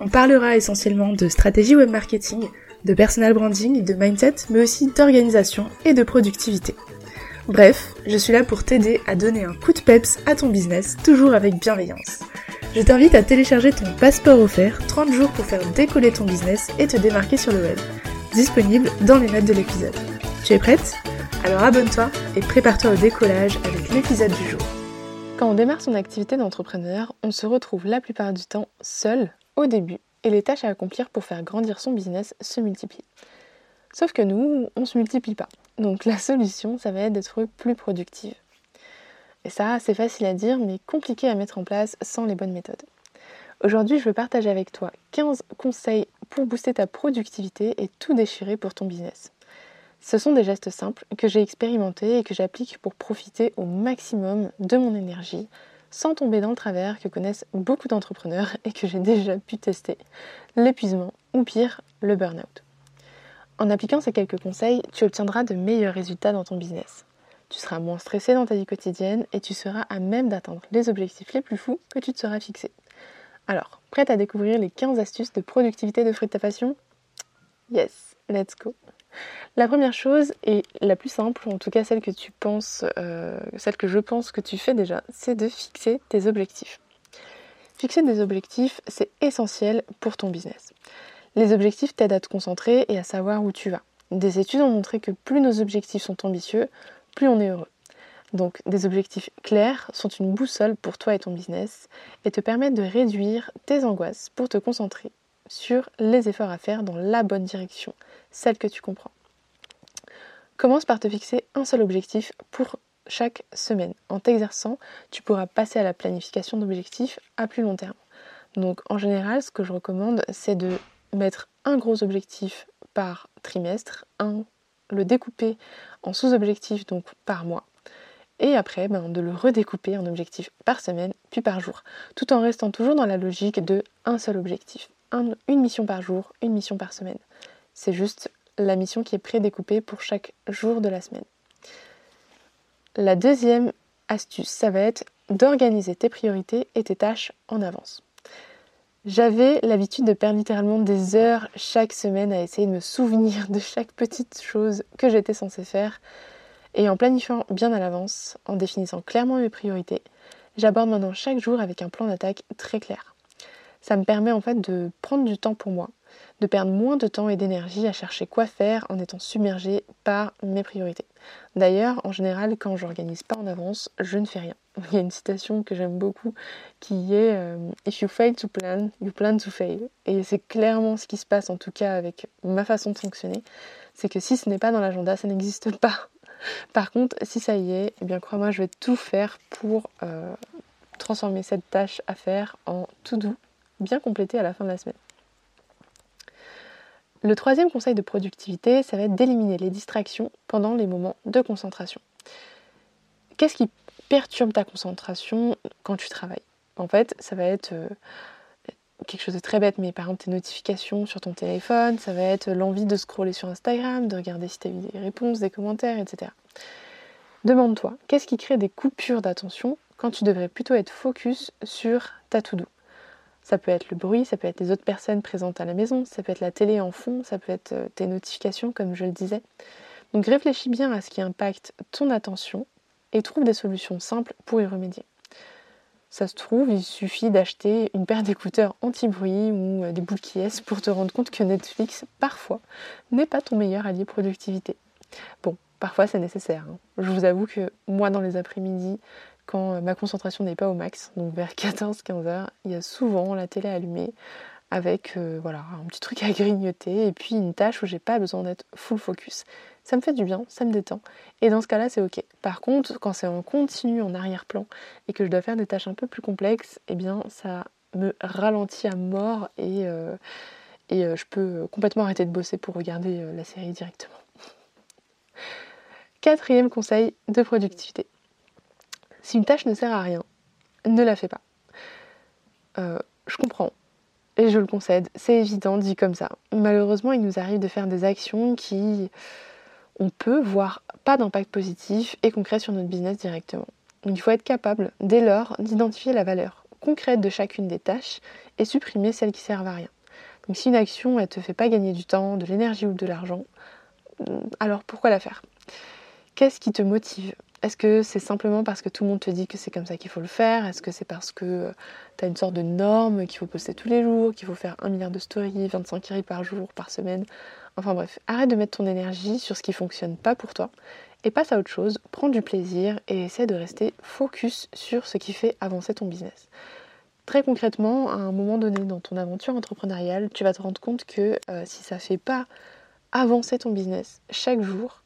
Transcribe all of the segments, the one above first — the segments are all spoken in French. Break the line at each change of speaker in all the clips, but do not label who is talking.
On parlera essentiellement de stratégie web marketing, de personal branding, de mindset, mais aussi d'organisation et de productivité. Bref, je suis là pour t'aider à donner un coup de peps à ton business, toujours avec bienveillance. Je t'invite à télécharger ton passeport offert 30 jours pour faire décoller ton business et te démarquer sur le web. Disponible dans les notes de l'épisode. Tu es prête? Alors abonne-toi et prépare-toi au décollage avec l'épisode du jour.
Quand on démarre son activité d'entrepreneur, on se retrouve la plupart du temps seul au début et les tâches à accomplir pour faire grandir son business se multiplient. Sauf que nous, on ne se multiplie pas. Donc la solution, ça va être d'être plus productive. Et ça, c'est facile à dire, mais compliqué à mettre en place sans les bonnes méthodes. Aujourd'hui, je veux partager avec toi 15 conseils pour booster ta productivité et tout déchirer pour ton business. Ce sont des gestes simples que j'ai expérimentés et que j'applique pour profiter au maximum de mon énergie, sans tomber dans le travers que connaissent beaucoup d'entrepreneurs et que j'ai déjà pu tester, l'épuisement ou pire, le burn-out. En appliquant ces quelques conseils, tu obtiendras de meilleurs résultats dans ton business. Tu seras moins stressé dans ta vie quotidienne et tu seras à même d'atteindre les objectifs les plus fous que tu te seras fixés. Alors, prête à découvrir les 15 astuces de productivité de fruits de ta passion? Yes, let's go la première chose, et la plus simple, en tout cas celle que tu penses, euh, celle que je pense que tu fais déjà, c'est de fixer tes objectifs. Fixer des objectifs, c'est essentiel pour ton business. Les objectifs t'aident à te concentrer et à savoir où tu vas. Des études ont montré que plus nos objectifs sont ambitieux, plus on est heureux. Donc des objectifs clairs sont une boussole pour toi et ton business et te permettent de réduire tes angoisses pour te concentrer sur les efforts à faire dans la bonne direction, celle que tu comprends. Commence par te fixer un seul objectif pour chaque semaine. En t'exerçant, tu pourras passer à la planification d'objectifs à plus long terme. Donc en général, ce que je recommande, c'est de mettre un gros objectif par trimestre, un, le découper en sous-objectifs, donc par mois, et après ben, de le redécouper en objectifs par semaine, puis par jour, tout en restant toujours dans la logique de un seul objectif une mission par jour, une mission par semaine. C'est juste la mission qui est prédécoupée pour chaque jour de la semaine. La deuxième astuce, ça va être d'organiser tes priorités et tes tâches en avance. J'avais l'habitude de perdre littéralement des heures chaque semaine à essayer de me souvenir de chaque petite chose que j'étais censée faire. Et en planifiant bien à l'avance, en définissant clairement mes priorités, j'aborde maintenant chaque jour avec un plan d'attaque très clair ça me permet en fait de prendre du temps pour moi, de perdre moins de temps et d'énergie à chercher quoi faire en étant submergée par mes priorités. D'ailleurs, en général, quand j'organise pas en avance, je ne fais rien. Il y a une citation que j'aime beaucoup qui est euh, If you fail to plan, you plan to fail. Et c'est clairement ce qui se passe en tout cas avec ma façon de fonctionner. C'est que si ce n'est pas dans l'agenda, ça n'existe pas. Par contre, si ça y est, eh bien crois-moi, je vais tout faire pour euh, transformer cette tâche à faire en tout doux bien complété à la fin de la semaine. Le troisième conseil de productivité, ça va être d'éliminer les distractions pendant les moments de concentration. Qu'est-ce qui perturbe ta concentration quand tu travailles? En fait, ça va être euh, quelque chose de très bête, mais par exemple tes notifications sur ton téléphone, ça va être l'envie de scroller sur Instagram, de regarder si tu as eu des réponses, des commentaires, etc. Demande-toi, qu'est-ce qui crée des coupures d'attention quand tu devrais plutôt être focus sur ta to-do? Ça peut être le bruit, ça peut être les autres personnes présentes à la maison, ça peut être la télé en fond, ça peut être euh, tes notifications comme je le disais. Donc réfléchis bien à ce qui impacte ton attention et trouve des solutions simples pour y remédier. Ça se trouve, il suffit d'acheter une paire d'écouteurs anti-bruit ou euh, des boules qui pour te rendre compte que Netflix, parfois, n'est pas ton meilleur allié productivité. Bon, parfois c'est nécessaire. Hein. Je vous avoue que moi, dans les après-midi, quand euh, ma concentration n'est pas au max, donc vers 14-15 heures, il y a souvent la télé allumée avec euh, voilà, un petit truc à grignoter et puis une tâche où j'ai pas besoin d'être full focus. Ça me fait du bien, ça me détend. Et dans ce cas-là, c'est ok. Par contre, quand c'est en continu, en arrière-plan, et que je dois faire des tâches un peu plus complexes, eh bien ça me ralentit à mort et, euh, et je peux complètement arrêter de bosser pour regarder la série directement. Quatrième conseil de productivité. Si une tâche ne sert à rien, ne la fais pas. je comprends, et je le concède, c'est évident dit comme ça. Malheureusement, il nous arrive de faire des actions qui, on peut voir pas d'impact positif et concret sur notre business directement. Il faut être capable, dès lors, d'identifier la valeur concrète de chacune des tâches et supprimer celles qui servent à rien. Donc si une action ne te fait pas gagner du temps, de l'énergie ou de l'argent, alors pourquoi la faire? Qu'est-ce qui te motive? Est-ce que c'est simplement parce que tout le monde te dit que c'est comme ça qu'il faut le faire? Est-ce que c'est parce que euh, tu as une sorte de norme qu'il faut poster tous les jours, qu'il faut faire un milliard de stories, 25 kiri par jour, par semaine? Enfin bref, arrête de mettre ton énergie sur ce qui fonctionne pas pour toi et passe à autre chose, prends du plaisir et essaie de rester focus sur ce qui fait avancer ton business. Très concrètement, à un moment donné dans ton aventure entrepreneuriale, tu vas te rendre compte que euh, si ça fait pas avancer ton business chaque jour,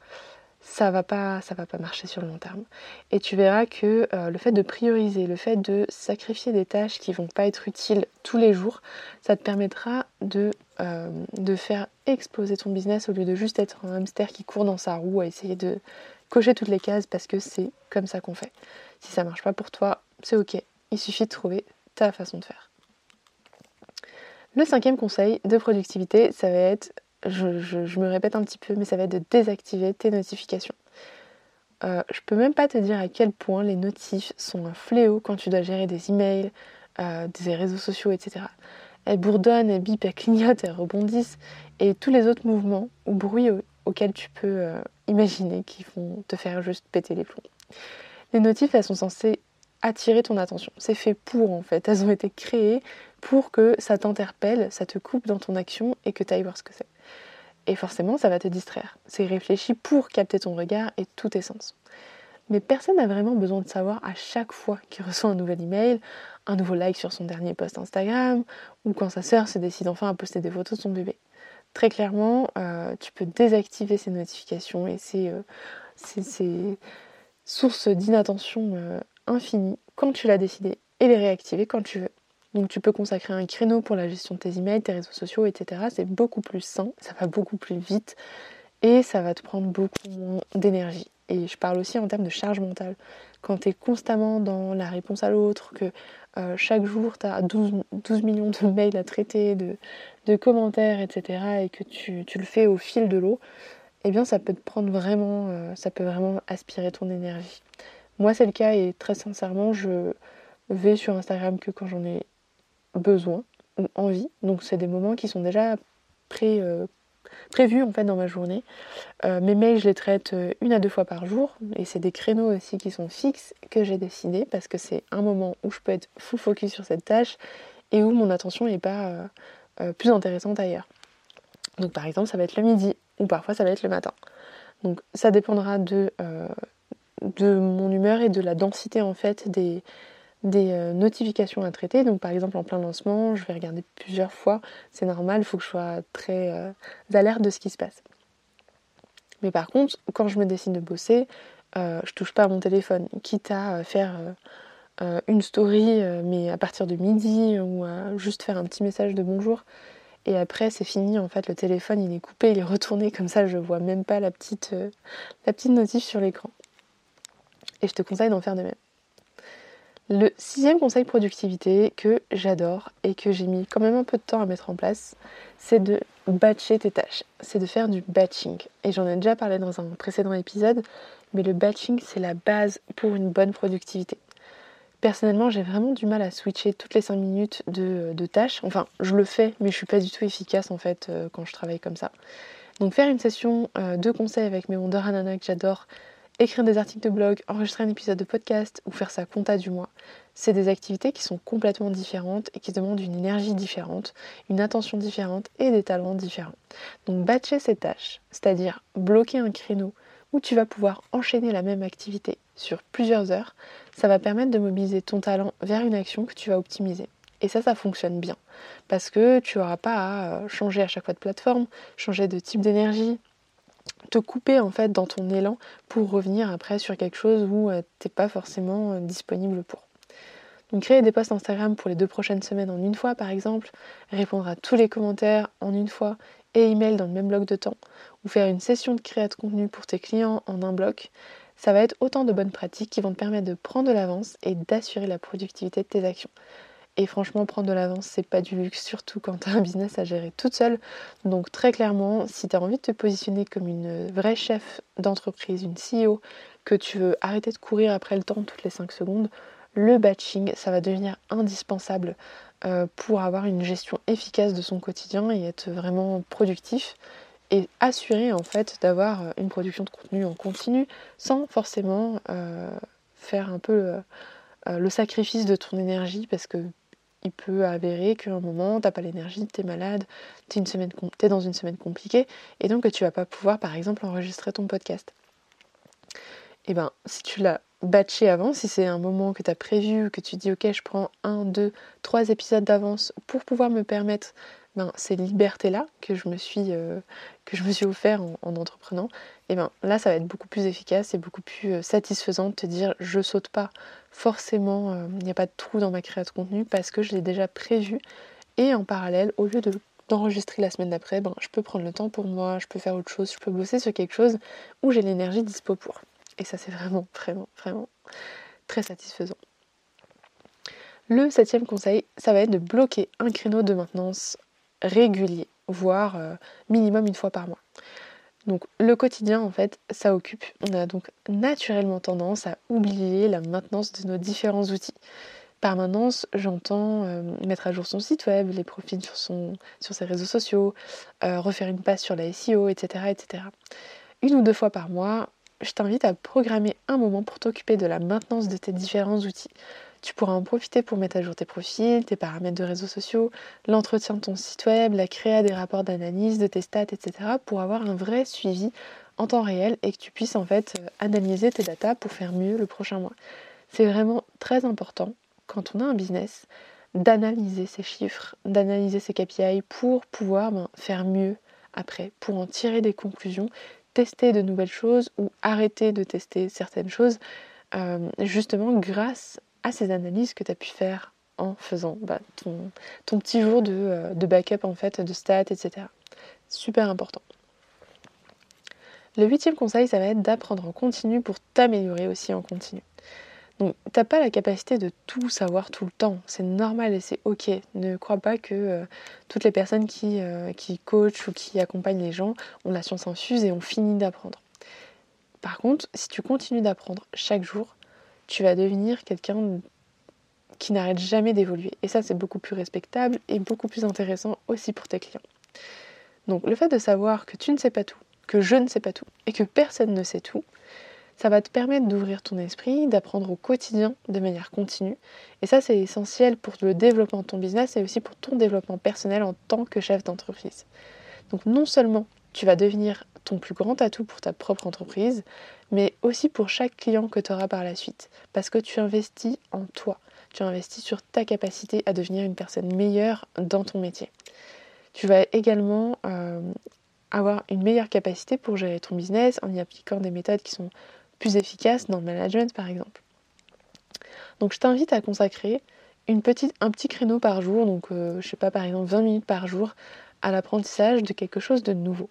ça va pas ça va pas marcher sur le long terme. Et tu verras que euh, le fait de prioriser le fait de sacrifier des tâches qui vont pas être utiles tous les jours ça te permettra de, euh, de faire exploser ton business au lieu de juste être un hamster qui court dans sa roue à essayer de cocher toutes les cases parce que c'est comme ça qu'on fait. Si ça marche pas pour toi c'est ok. Il suffit de trouver ta façon de faire. Le cinquième conseil de productivité ça va être je, me répète un petit peu, mais ça va être de désactiver tes notifications. Euh, je peux même pas te dire à quel point les notifs sont un fléau quand tu dois gérer des emails, euh, des réseaux sociaux, etc. Elles bourdonnent, elles bipent, elles clignotent, elles rebondissent, et tous les autres mouvements ou bruits auxquels tu peux euh, imaginer qui vont te faire juste péter les plombs. Les notifs, elles sont censées attirer ton attention. C'est fait pour en fait. Elles ont été créées pour que ça t'interpelle, ça te coupe dans ton action et que tu ailles voir ce que c'est. Et forcément, ça va te distraire. C'est réfléchi pour capter ton regard et tous tes sens. Mais personne n'a vraiment besoin de savoir à chaque fois qu'il reçoit un nouvel email, un nouveau like sur son dernier post Instagram, ou quand sa sœur se décide enfin à poster des photos de son bébé. Très clairement, euh, tu peux désactiver ces notifications et ces, euh, sources d'inattention euh, infinie quand tu l'as décidé et les réactiver quand tu veux. Donc tu peux consacrer un créneau pour la gestion de tes emails, tes réseaux sociaux, etc. C'est beaucoup plus sain, ça va beaucoup plus vite et ça va te prendre beaucoup moins d'énergie. Et je parle aussi en termes de charge mentale. Quand tu es constamment dans la réponse à l'autre, que euh, chaque jour tu as 12, millions de mails à traiter, de, commentaires, etc. et que tu, le fais au fil de l'eau, eh bien ça peut te prendre vraiment, euh, ça peut vraiment aspirer ton énergie. Moi c'est le cas et très sincèrement je vais sur Instagram que quand j'en ai besoin ou envie. Donc c'est des moments qui sont déjà euh, prévus en fait dans ma journée. Euh, mes mails je les traite euh, une à deux fois par jour et c'est des créneaux aussi qui sont fixes que j'ai décidé parce que c'est un moment où je peux être full focus sur cette tâche et où mon attention n'est pas plus intéressante ailleurs. Donc par exemple ça va être le midi ou parfois ça va être le matin. Donc ça dépendra de, de mon humeur et de la densité en fait des, des euh, notifications à traiter. Donc par exemple en plein lancement, je vais regarder plusieurs fois. C'est normal, il faut que je sois très euh, alerte de ce qui se passe. Mais par contre, quand je me décide de bosser, euh, je touche pas à mon téléphone. Quitte à faire une story, mais à partir de midi, ou à juste faire un petit message de bonjour. Et après, c'est fini. En fait, le téléphone, il est coupé, il est retourné. Comme ça, je vois même pas la petite, la petite notif sur l'écran. Et je te conseille d'en faire de même. Le sixième conseil productivité que j'adore et que j'ai mis quand même un peu de temps à mettre en place, c'est de batcher tes tâches. C'est de faire du batching. Et j'en ai déjà parlé dans un précédent épisode, mais le batching, c'est la base pour une bonne productivité. Personnellement, j'ai vraiment du mal à switcher toutes les 5 minutes de, tâches. Enfin, je le fais, mais je suis pas du tout efficace en fait euh, quand je travaille comme ça. Donc faire une session euh, de conseils avec mes Wonder Hanana que j'adore, écrire des articles de blog, enregistrer un épisode de podcast ou faire sa compta du mois, c'est des activités qui sont complètement différentes et qui demandent une énergie différente, une attention différente et des talents différents. Donc batcher ces tâches, c'est-à-dire bloquer un créneau où tu vas pouvoir enchaîner la même activité sur plusieurs heures, ça va permettre de mobiliser ton talent vers une action que tu vas optimiser. Et ça, ça fonctionne bien. Parce que tu n'auras pas à euh, changer à chaque fois de plateforme, changer de type d'énergie, te couper en fait dans ton élan pour revenir après sur quelque chose où euh, tu n'es pas forcément euh, disponible pour. créer des posts Instagram pour les deux prochaines semaines en une fois par exemple, répondre à tous les commentaires en une fois et email dans le même bloc de temps, ou faire une session de création de contenu pour tes clients en un bloc, ça va être autant de bonnes pratiques qui vont te permettre de prendre de l'avance et d'assurer la productivité de tes actions. Et franchement, prendre de l'avance, c'est pas du luxe, surtout quand tu as un business à gérer toute seule. Donc, très clairement, si tu as envie de te positionner comme une vraie chef d'entreprise, une CEO, que tu veux arrêter de courir après le temps toutes les 5 secondes, le batching, ça va devenir indispensable euh, pour avoir une gestion efficace de son quotidien et être vraiment productif et assurer en fait d'avoir une production de contenu en continu sans forcément euh, faire un peu euh, le, sacrifice de ton énergie parce que il peut avérer qu'à un moment t'as pas l'énergie, tu es malade, tu es, dans une semaine compliquée et donc que tu vas pas pouvoir par exemple enregistrer ton podcast. Et eh ben si tu l'as batché avant, si c'est un moment que tu as prévu, que tu dis ok je prends un, deux, trois épisodes d'avance pour pouvoir me permettre ben, ces libertés-là que je me suis, euh, suis offert en, entreprenant, et ben là ça va être beaucoup plus efficace et beaucoup plus euh, satisfaisant de te dire je saute pas forcément, euh, il n'y a pas de trou dans ma création de contenu parce que je l'ai déjà prévu et en parallèle, au lieu de d'enregistrer la semaine d'après, ben, je peux prendre le temps pour moi, je peux faire autre chose, je peux bosser sur quelque chose où j'ai l'énergie dispo pour. Et ça, c'est vraiment, vraiment, vraiment très satisfaisant. Le septième conseil, ça va être de bloquer un créneau de maintenance régulier, voire euh, minimum une fois par mois. Donc le quotidien, en fait, ça occupe. On a donc naturellement tendance à oublier la maintenance de nos différents outils. Par maintenance, j'entends euh, mettre à jour son site web, les profils sur, ses réseaux sociaux, euh, refaire une passe sur la SEO, etc., etc. Une ou deux fois par mois, je t'invite à programmer un moment pour t'occuper de la maintenance de tes différents outils. Tu pourras en profiter pour mettre à jour tes profils, tes paramètres de réseaux sociaux, l'entretien de ton site web, la création des rapports d'analyse, de tes stats, etc. pour avoir un vrai suivi en temps réel et que tu puisses en fait euh, analyser tes datas pour faire mieux le prochain mois. C'est vraiment très important quand on a un business d'analyser ces chiffres, d'analyser ces KPI pour pouvoir ben, faire mieux après, pour en tirer des conclusions tester de nouvelles choses ou arrêter de tester certaines choses, euh, justement grâce à ces analyses que tu as pu faire en faisant bah, ton, petit jour de, euh, de, backup en fait, de stats, etc. Super important. Le huitième conseil, ça va être d'apprendre en continu pour t'améliorer aussi en continu. Donc, t'as pas la capacité de tout savoir tout le temps. C'est normal et c'est ok. Ne crois pas que euh, toutes les personnes qui, euh, qui coachent ou qui accompagnent les gens ont la science infuse et ont fini d'apprendre. Par contre, si tu continues d'apprendre chaque jour, tu vas devenir quelqu'un qui n'arrête jamais d'évoluer. Et ça, c'est beaucoup plus respectable et beaucoup plus intéressant aussi pour tes clients. Donc, le fait de savoir que tu ne sais pas tout, que je ne sais pas tout et que personne ne sait tout, ça va te permettre d'ouvrir ton esprit, d'apprendre au quotidien de manière continue. Et ça, c'est essentiel pour le développement de ton business et aussi pour ton développement personnel en tant que chef d'entreprise. Donc non seulement tu vas devenir ton plus grand atout pour ta propre entreprise, mais aussi pour chaque client que tu auras par la suite. Parce que tu investis en toi. Tu investis sur ta capacité à devenir une personne meilleure dans ton métier. Tu vas également euh, avoir une meilleure capacité pour gérer ton business en y appliquant des méthodes qui sont plus efficace dans le management par exemple. Donc je t'invite à consacrer un petit créneau par jour, donc euh, je sais pas par exemple 20 minutes par jour, à l'apprentissage de quelque chose de nouveau.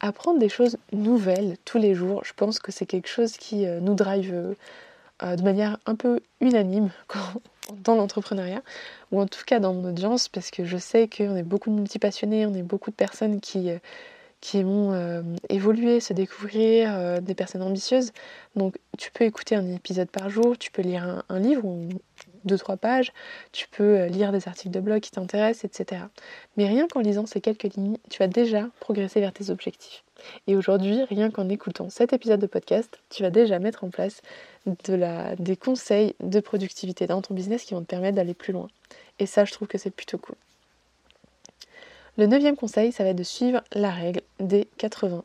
Apprendre des choses nouvelles tous les jours, je pense que c'est quelque chose qui euh, nous drive euh, de manière un peu unanime dans l'entrepreneuriat, ou en tout cas dans mon audience, parce que je sais qu'on est beaucoup de multipassionnés, on est beaucoup de personnes qui qui euh, évoluer, se découvrir, euh, des personnes ambitieuses. Donc tu peux écouter un épisode par jour, tu peux lire un, livre ou deux, trois pages, tu peux euh, lire des articles de blog qui t'intéressent, etc. Mais rien qu'en lisant ces quelques lignes, tu vas déjà progresser vers tes objectifs. Et aujourd'hui, rien qu'en écoutant cet épisode de podcast, tu vas déjà mettre en place de la, des conseils de productivité dans ton business qui vont te permettre d'aller plus loin. Et ça, je trouve que c'est plutôt cool. Le neuvième conseil, ça va être de suivre la règle des 80-20,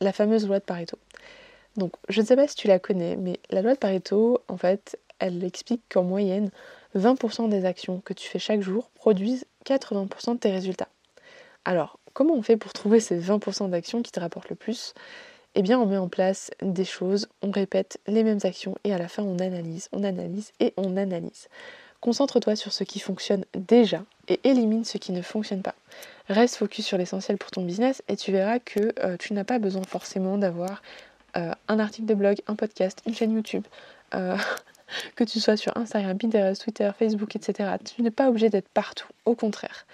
la fameuse loi de Pareto. Donc, je ne sais pas si tu la connais, mais la loi de Pareto, en fait, elle explique qu'en moyenne, 20% des actions que tu fais chaque jour produisent 80% de tes résultats. Alors, comment on fait pour trouver ces 20% d'actions qui te rapportent le plus? Eh bien, on met en place des choses, on répète les mêmes actions et à la fin, on analyse, on analyse et on analyse. Concentre-toi sur ce qui fonctionne déjà et élimine ce qui ne fonctionne pas. Reste focus sur l'essentiel pour ton business et tu verras que euh, tu n'as pas besoin forcément d'avoir euh, un article de blog, un podcast, une chaîne YouTube, euh, que tu sois sur Instagram, Pinterest, Twitter, Facebook, etc. Tu n'es pas obligé d'être partout. Au contraire,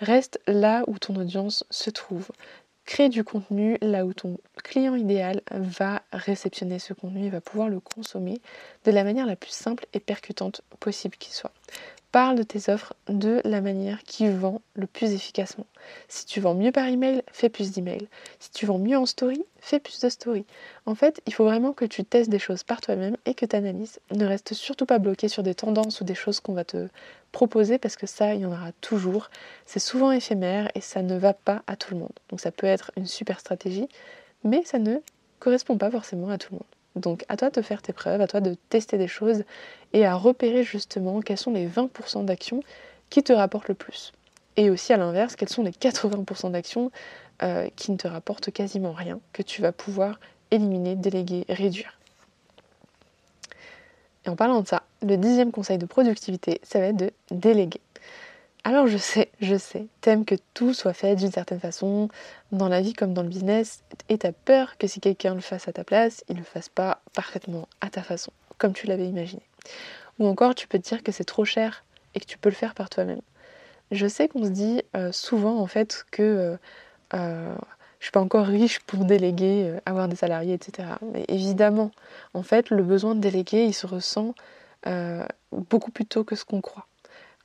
reste là où ton audience se trouve. Crée du contenu là où ton client idéal va réceptionner ce contenu et va pouvoir le consommer de la manière la plus simple et percutante possible qu'il soit. Parle de tes offres de la manière qui vend le plus efficacement. Si tu vends mieux par email, fais plus d'emails. Si tu vends mieux en story, fais plus de story. En fait, il faut vraiment que tu testes des choses par toi-même et que tu analyses. Ne reste surtout pas bloqué sur des tendances ou des choses qu'on va te proposer parce que ça, il y en aura toujours. C'est souvent éphémère et ça ne va pas à tout le monde. Donc ça peut être une super stratégie, mais ça ne correspond pas forcément à tout le monde. Donc à toi de faire tes preuves, à toi de tester des choses et à repérer justement quels sont les 20% d'actions qui te rapportent le plus. Et aussi à l'inverse, quels sont les 80% d'actions euh, qui ne te rapportent quasiment rien, que tu vas pouvoir éliminer, déléguer, réduire. Et en parlant de ça, le dixième conseil de productivité, ça va être de déléguer. Alors je sais, je sais, t'aimes que tout soit fait d'une certaine façon, dans la vie comme dans le business, et t'as peur que si quelqu'un le fasse à ta place, il ne le fasse pas parfaitement à ta façon, comme tu l'avais imaginé. Ou encore, tu peux te dire que c'est trop cher et que tu peux le faire par toi-même. Je sais qu'on se dit euh, souvent en fait que euh, euh, je suis pas encore riche pour déléguer, avoir des salariés, etc. Mais évidemment, en fait, le besoin de déléguer, il se ressent beaucoup plus tôt que ce qu'on croit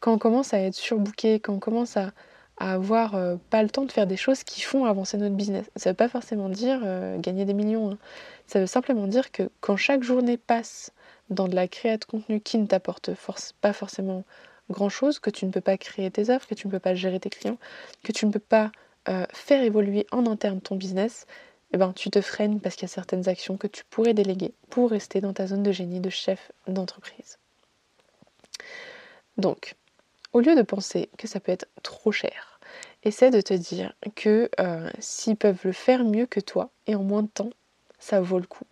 quand on commence à être surbooké, quand on commence à, avoir euh, pas le temps de faire des choses qui font avancer notre business. Ça veut pas forcément dire euh, gagner des millions. Hein. Ça veut simplement dire que quand chaque journée passe dans de la création de contenu qui ne t'apporte pas forcément grand-chose, que tu ne peux pas créer tes offres, que tu ne peux pas gérer tes clients, que tu ne peux pas euh, faire évoluer en interne ton business, eh ben, tu te freines parce qu'il y a certaines actions que tu pourrais déléguer pour rester dans ta zone de génie de chef d'entreprise. Donc, au lieu de penser que ça peut être trop cher, essaie de te dire que euh, s'ils peuvent le faire mieux que toi et en moins de temps, ça vaut le coup.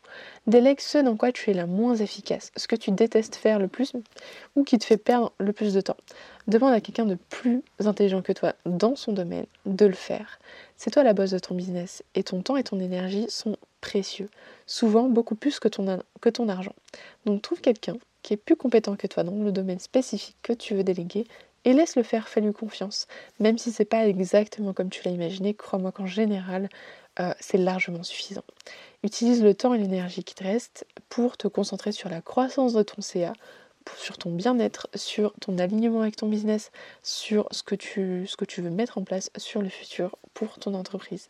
Délègue ce dans quoi tu es la moins efficace, ce que tu détestes faire le plus ou qui te fait perdre le plus de temps. Demande à quelqu'un de plus intelligent que toi dans son domaine de le faire. C'est toi la bosse de ton business et ton temps et ton énergie sont précieux, souvent beaucoup plus que ton, que ton argent. Donc trouve quelqu'un qui est plus compétent que toi dans le domaine spécifique que tu veux déléguer et laisse-le faire, fais-lui confiance. Même si c'est pas exactement comme tu l'as imaginé, crois-moi qu'en général, euh, c'est largement suffisant. Utilise le temps et l'énergie qui te reste pour te concentrer sur la croissance de ton CA, sur ton bien-être, sur ton alignement avec ton business, sur ce que, tu, ce que tu veux mettre en place sur le futur pour ton entreprise.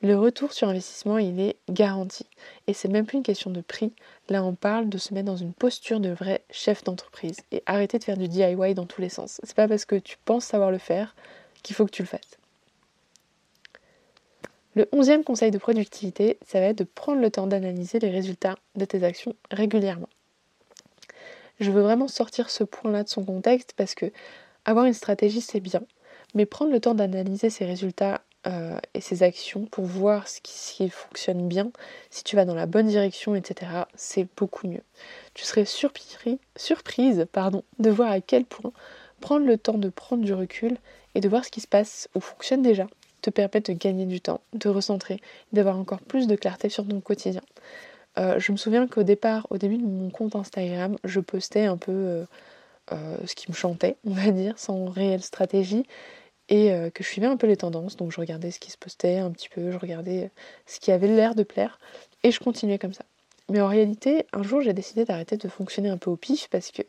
Le retour sur investissement, il est garanti. Et c'est même plus une question de prix. Là, on parle de se mettre dans une posture de vrai chef d'entreprise et arrêter de faire du DIY dans tous les sens. C'est pas parce que tu penses savoir le faire qu'il faut que tu le fasses. Le onzième conseil de productivité, ça va être de prendre le temps d'analyser les résultats de tes actions régulièrement. Je veux vraiment sortir ce point-là de son contexte parce que avoir une stratégie, c'est bien, mais prendre le temps d'analyser ses résultats euh, et ses actions pour voir ce qui, fonctionne bien, si tu vas dans la bonne direction, etc., c'est beaucoup mieux. Tu serais surpris, surprise pardon, de voir à quel point prendre le temps de prendre du recul et de voir ce qui se passe ou fonctionne déjà te permet de gagner du temps, de recentrer, d'avoir encore plus de clarté sur ton quotidien. Euh, je me souviens qu'au départ, au début de mon compte Instagram, je postais un peu euh, ce qui me chantait, on va dire, sans réelle stratégie et euh, que je suivais un peu les tendances. Donc je regardais ce qui se postait un petit peu, je regardais ce qui avait l'air de plaire et je continuais comme ça. Mais en réalité, un jour j'ai décidé d'arrêter de fonctionner un peu au pif parce que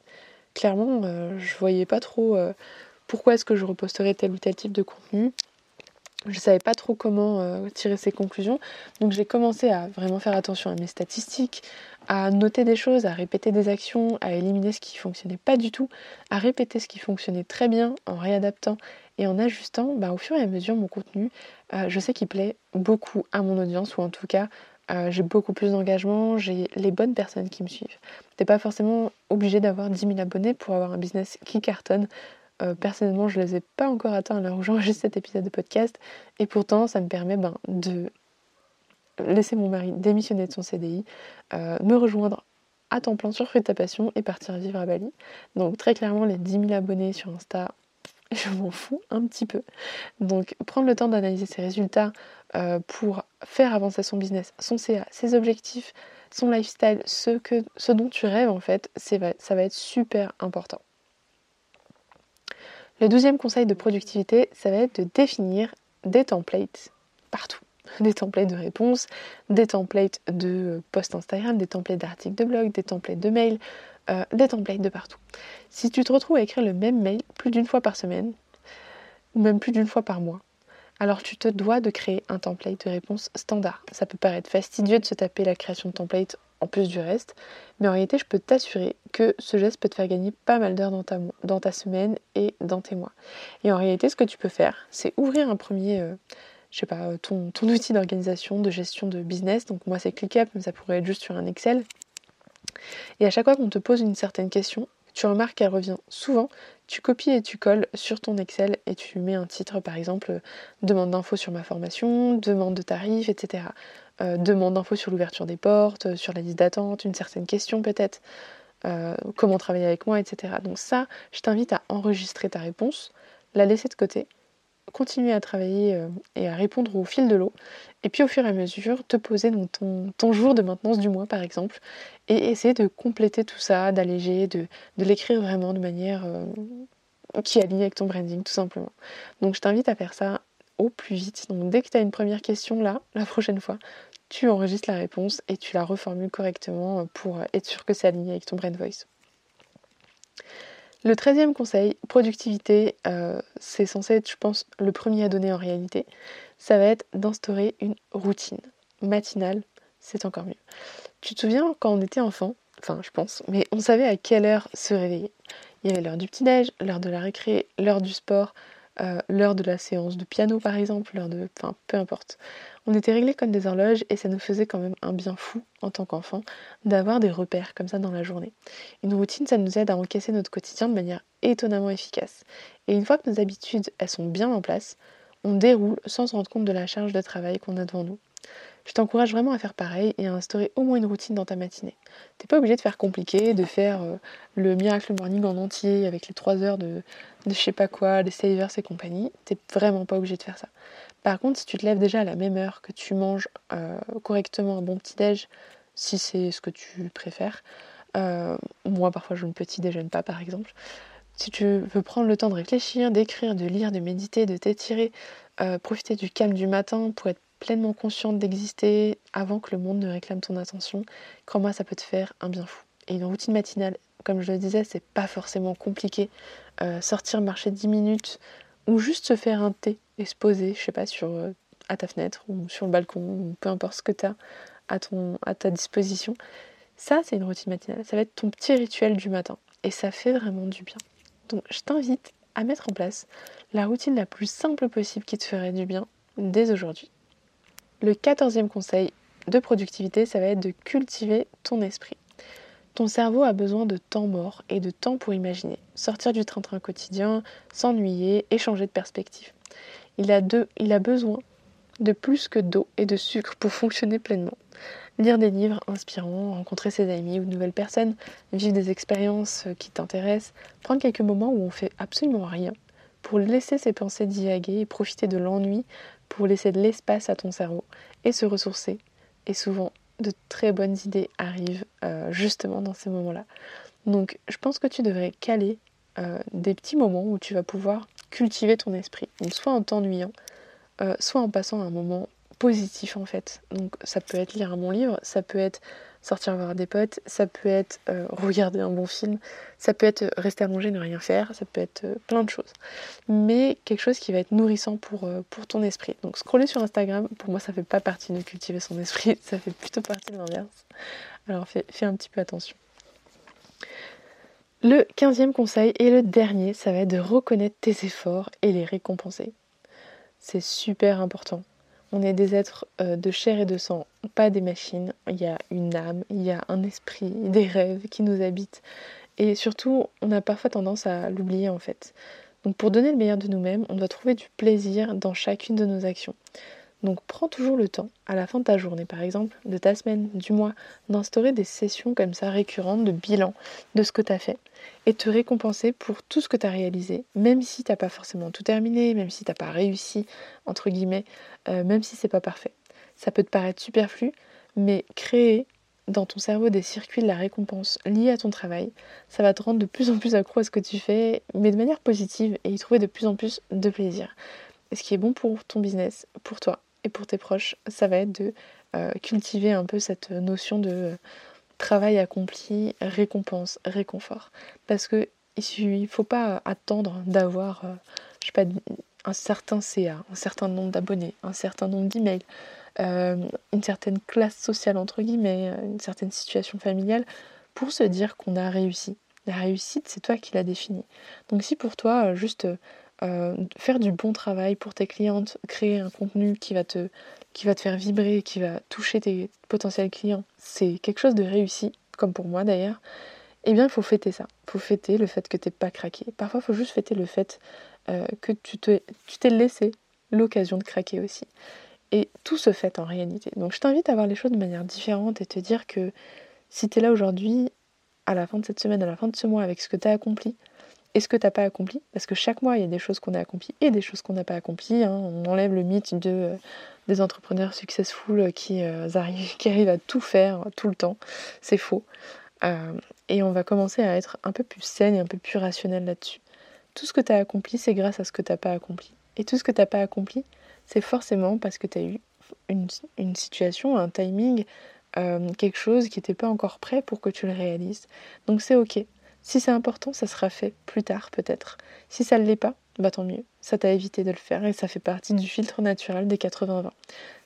clairement euh, je voyais pas trop euh, pourquoi est-ce que je reposterais tel ou tel type de contenu. Je savais pas trop comment tirer ces conclusions. Donc j'ai commencé à vraiment faire attention à mes statistiques, à noter des choses, à répéter des actions, à éliminer ce qui fonctionnait pas du tout, à répéter ce qui fonctionnait très bien en réadaptant et en ajustant, bah, au fur et à mesure, mon contenu, euh, je sais qu'il plaît beaucoup à mon audience, ou en tout cas, euh, j'ai beaucoup plus d'engagement, j'ai les bonnes personnes qui me suivent. T'es pas forcément obligé d'avoir 10 000 abonnés pour avoir un business qui cartonne. Euh, personnellement, je ne les ai pas encore atteints à l'heure où j'enregistre cet épisode de podcast, et pourtant, ça me permet ben, de laisser mon mari démissionner de son CDI, me rejoindre à temps plein sur Fruit ta passion et partir vivre à Bali. Donc très clairement les 10 000 abonnés sur Insta, je m'en fous un petit peu. Donc prendre le temps d'analyser ses résultats euh, pour faire avancer son business, son CA, ses objectifs, son lifestyle, ce dont tu rêves en fait, ça va être super important. Le douzième conseil de productivité, ça va être de définir des templates partout. Des templates de réponses, des templates de posts Instagram, des templates d'articles de blog, des templates de mails, euh, des templates de partout. Si tu te retrouves à écrire le même mail plus d'une fois par semaine, ou même plus d'une fois par mois, alors tu te dois de créer un template de réponse standard. Ça peut paraître fastidieux de se taper la création de template en plus du reste, mais en réalité je peux t'assurer que ce geste peut te faire gagner pas mal d'heures dans ta, dans ta semaine et dans tes mois. Et en réalité ce que tu peux faire, c'est ouvrir un premier... Euh, je sais pas, euh, ton, ton outil d'organisation, de gestion de business. Donc moi c'est ClickUp, mais ça pourrait être juste sur un Excel. Et à chaque fois qu'on te pose une certaine question, tu remarques qu'elle revient souvent, tu copies et tu colles sur ton Excel et tu mets un titre par exemple demande d'infos sur ma formation, demande de tarifs, etc. Euh, demande d'infos sur l'ouverture des portes, euh, sur la liste d'attente, une certaine question peut-être, euh, comment travailler avec moi, etc. Donc ça, je t'invite à enregistrer ta réponse, la laisser de côté continuer à travailler et à répondre au fil de l'eau. Et puis au fur et à mesure, te poser ton, jour de maintenance du mois par exemple, et essayer de compléter tout ça, d'alléger, de, l'écrire vraiment de manière qui aligne avec ton branding tout simplement. Donc je t'invite à faire ça plus vite. Donc dès que tu as une première question là, la prochaine fois, tu enregistres la réponse et tu la reformules correctement pour être sûr que c'est aligné avec ton brand voice. Le treizième conseil, productivité, euh, c'est censé être, je pense, le premier à donner en réalité. Ça va être d'instaurer une routine matinale, c'est encore mieux. Tu te souviens quand on était enfant, enfin je pense, mais on savait à quelle heure se réveiller. Il y avait l'heure du petit-déj, l'heure de la récré, l'heure du sport, euh, l'heure de la séance de piano par exemple, l'heure de... Enfin, peu importe. On était réglés comme des horloges et ça nous faisait quand même un bien fou en tant qu'enfant d'avoir des repères comme ça dans la journée. Une routine, ça nous aide à encaisser notre quotidien de manière étonnamment efficace. Et une fois que nos habitudes, elles sont bien en place, on déroule sans se rendre compte de la charge de travail qu'on a devant nous. Je t'encourage vraiment à faire pareil et à instaurer au moins une routine dans ta matinée. T'es pas obligé de faire compliqué, de faire euh, le miracle morning en entier avec les 3 heures de, de je sais pas quoi, les savers et compagnie. T'es vraiment pas obligé de faire ça. Par contre, si tu te lèves déjà à la même heure, que tu manges euh, correctement un bon petit-déj, si c'est ce que tu préfères, euh, moi parfois je ne petit déjeune pas par exemple, si tu veux prendre le temps de réfléchir, d'écrire, de lire, de méditer, de t'étirer, profiter du calme du matin pour être pleinement consciente d'exister avant que le monde ne réclame ton attention, crois-moi, ça peut te faire un bien fou. Et une routine matinale, comme je le disais, c'est pas forcément compliqué. Euh, sortir marcher 10 minutes ou juste se faire un thé et se poser, je sais pas, sur, euh, à ta fenêtre ou sur le balcon, ou peu importe ce que tu as à, ton, à ta disposition. Ça, c'est une routine matinale. Ça va être ton petit rituel du matin. Et ça fait vraiment du bien. Donc, je t'invite à mettre en place la routine la plus simple possible qui te ferait du bien dès aujourd'hui. Le quatorzième conseil de productivité, ça va être de cultiver ton esprit. Ton cerveau a besoin de temps mort et de temps pour imaginer, sortir du train-train quotidien, s'ennuyer et changer de perspective. Il a, il a besoin de plus que d'eau et de sucre pour fonctionner pleinement. Lire des livres inspirants, rencontrer ses amis ou de nouvelles personnes, vivre des expériences qui t'intéressent, prendre quelques moments où on fait absolument rien pour laisser ses pensées divaguer et profiter de l'ennui pour laisser de l'espace à ton cerveau et se ressourcer. Et souvent, de très bonnes idées arrivent euh, justement dans ces moments-là. Donc, je pense que tu devrais caler euh, des petits moments où tu vas pouvoir cultiver ton esprit. Soit en t'ennuyant, euh, soit en passant un moment positif en fait. Donc, ça peut être lire un bon livre, ça peut être sortir voir des potes, ça peut être euh, regarder un bon film, ça peut être rester à manger, ne rien faire, ça peut être euh, plein de choses. Mais quelque chose qui va être nourrissant pour, euh, ton esprit. Donc scroller sur Instagram, pour moi ça fait pas partie de cultiver son esprit, ça fait plutôt partie de l'inverse. Alors fais, fais un petit peu attention. Le quinzième conseil et le dernier, ça va être de reconnaître tes efforts et les récompenser. C'est super important. On est des êtres euh, de chair et de sang, pas des machines. Il y a une âme, il y a un esprit, des rêves qui nous habitent. Et surtout, on a parfois tendance à l'oublier en fait. Donc pour donner le meilleur de nous-mêmes, on doit trouver du plaisir dans chacune de nos actions. Donc prends toujours le temps, à la fin de ta journée par exemple, de ta semaine, du mois, d'instaurer des sessions comme ça récurrentes de bilan de ce que tu as fait et te récompenser pour tout ce que tu as réalisé, même si tu n'as pas forcément tout terminé, même si tu n'as pas réussi, entre guillemets, euh, même si c'est pas parfait. Ça peut te paraître superflu, mais créer dans ton cerveau des circuits de la récompense liés à ton travail, ça va te rendre de plus en plus accro à ce que tu fais, mais de manière positive et y trouver de plus en plus de plaisir. Ce qui est bon pour ton business, pour toi et pour tes proches, ça va être de euh, cultiver un peu cette notion de euh, travail accompli, récompense, réconfort. Parce que il ne faut pas attendre d'avoir, euh, un certain CA, un certain nombre d'abonnés, un certain nombre d'emails, une certaine classe sociale entre guillemets, une certaine situation familiale, pour se dire qu'on a réussi. La réussite, c'est toi qui l'as définie. Donc si pour toi, juste euh, faire du bon travail pour tes clientes, créer un contenu qui va te, qui va te faire vibrer, qui va toucher tes potentiels clients, c'est quelque chose de réussi, comme pour moi d'ailleurs, eh bien il faut fêter ça. Il faut fêter le fait que tu n'es pas craqué. Parfois il faut juste fêter le fait euh, que tu t'es laissé l'occasion de craquer aussi. Et tout se fait en réalité. Donc je t'invite à voir les choses de manière différente et te dire que si tu es là aujourd'hui, à la fin de cette semaine, à la fin de ce mois, avec ce que tu as accompli, et ce que tu n'as pas accompli, parce que chaque mois, il y a des choses qu'on a accomplies et des choses qu'on n'a pas accomplies. Hein. On enlève le mythe de, euh, des entrepreneurs successful qui, euh, arrivent, qui arrivent à tout faire tout le temps. C'est faux. Euh, et on va commencer à être un peu plus saine et un peu plus rationnel là-dessus. Tout ce que tu as accompli, c'est grâce à ce que tu n'as pas accompli. Et tout ce que tu n'as pas accompli, c'est forcément parce que tu as eu une, une, situation, un timing, quelque chose qui n'était pas encore prêt pour que tu le réalises. Donc c'est ok. Si c'est important, ça sera fait plus tard peut-être. Si ça ne l'est pas, bah tant mieux. Ça t'a évité de le faire et ça fait partie du filtre naturel des 80-20.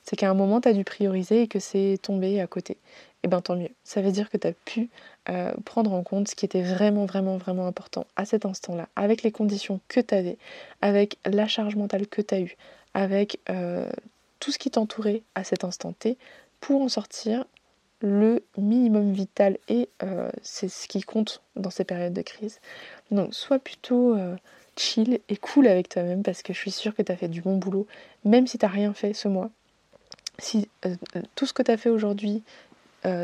C'est qu'à un moment, tu as dû prioriser et que c'est tombé à côté. Et ben tant mieux. Ça veut dire que tu as pu euh, prendre en compte ce qui était vraiment, vraiment, vraiment important à cet instant-là, avec les conditions que tu avais, avec la charge mentale que tu as eue, avec euh, tout ce qui t'entourait à cet instant T, pour en sortir le minimum vital et euh, c'est ce qui compte dans ces périodes de crise. Donc sois plutôt euh, chill et cool avec toi-même parce que je suis sûre que tu as fait du bon boulot, même si tu rien fait ce mois. Si euh, tout ce que tu as fait aujourd'hui,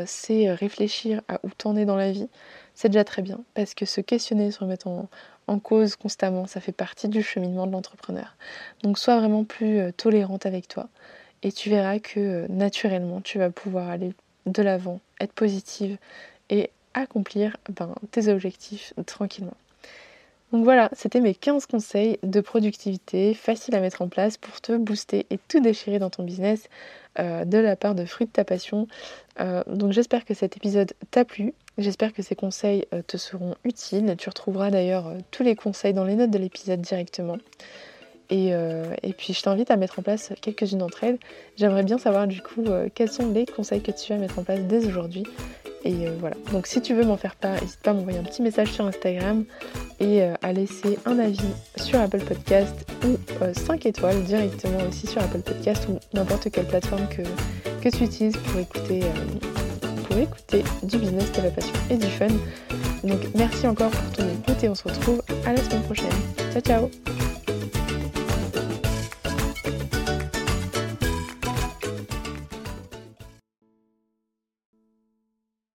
c'est réfléchir à où t'en es dans la vie, c'est déjà très bien parce que se questionner, se remettre en, en cause constamment, ça fait partie du cheminement de l'entrepreneur. Donc sois vraiment plus tolérante avec toi et tu verras que naturellement tu vas pouvoir aller de l'avant, être positive et accomplir ben, tes objectifs tranquillement. Donc voilà, c'était mes 15 conseils de productivité faciles à mettre en place pour te booster et tout déchirer dans ton business euh, de la part de Fruit de ta passion. Euh, donc j'espère que cet épisode t'a plu. J'espère que ces conseils euh, te seront utiles. Tu retrouveras d'ailleurs tous les conseils dans les notes de l'épisode directement. Euh, et, puis je t'invite à mettre en place quelques-unes d'entre elles. J'aimerais bien savoir du coup euh, quels sont les conseils que tu vas mettre en place dès aujourd'hui. Et euh, voilà. Donc si tu veux m'en faire part, n'hésite pas à m'envoyer un petit message sur Instagram et à laisser un avis sur Apple Podcast ou 5 étoiles directement aussi sur Apple Podcast ou n'importe quelle plateforme que, que tu utilises pour écouter, pour écouter du business, de la passion et du fun. Donc merci encore pour ton écoute et on se retrouve à la semaine prochaine. Ciao ciao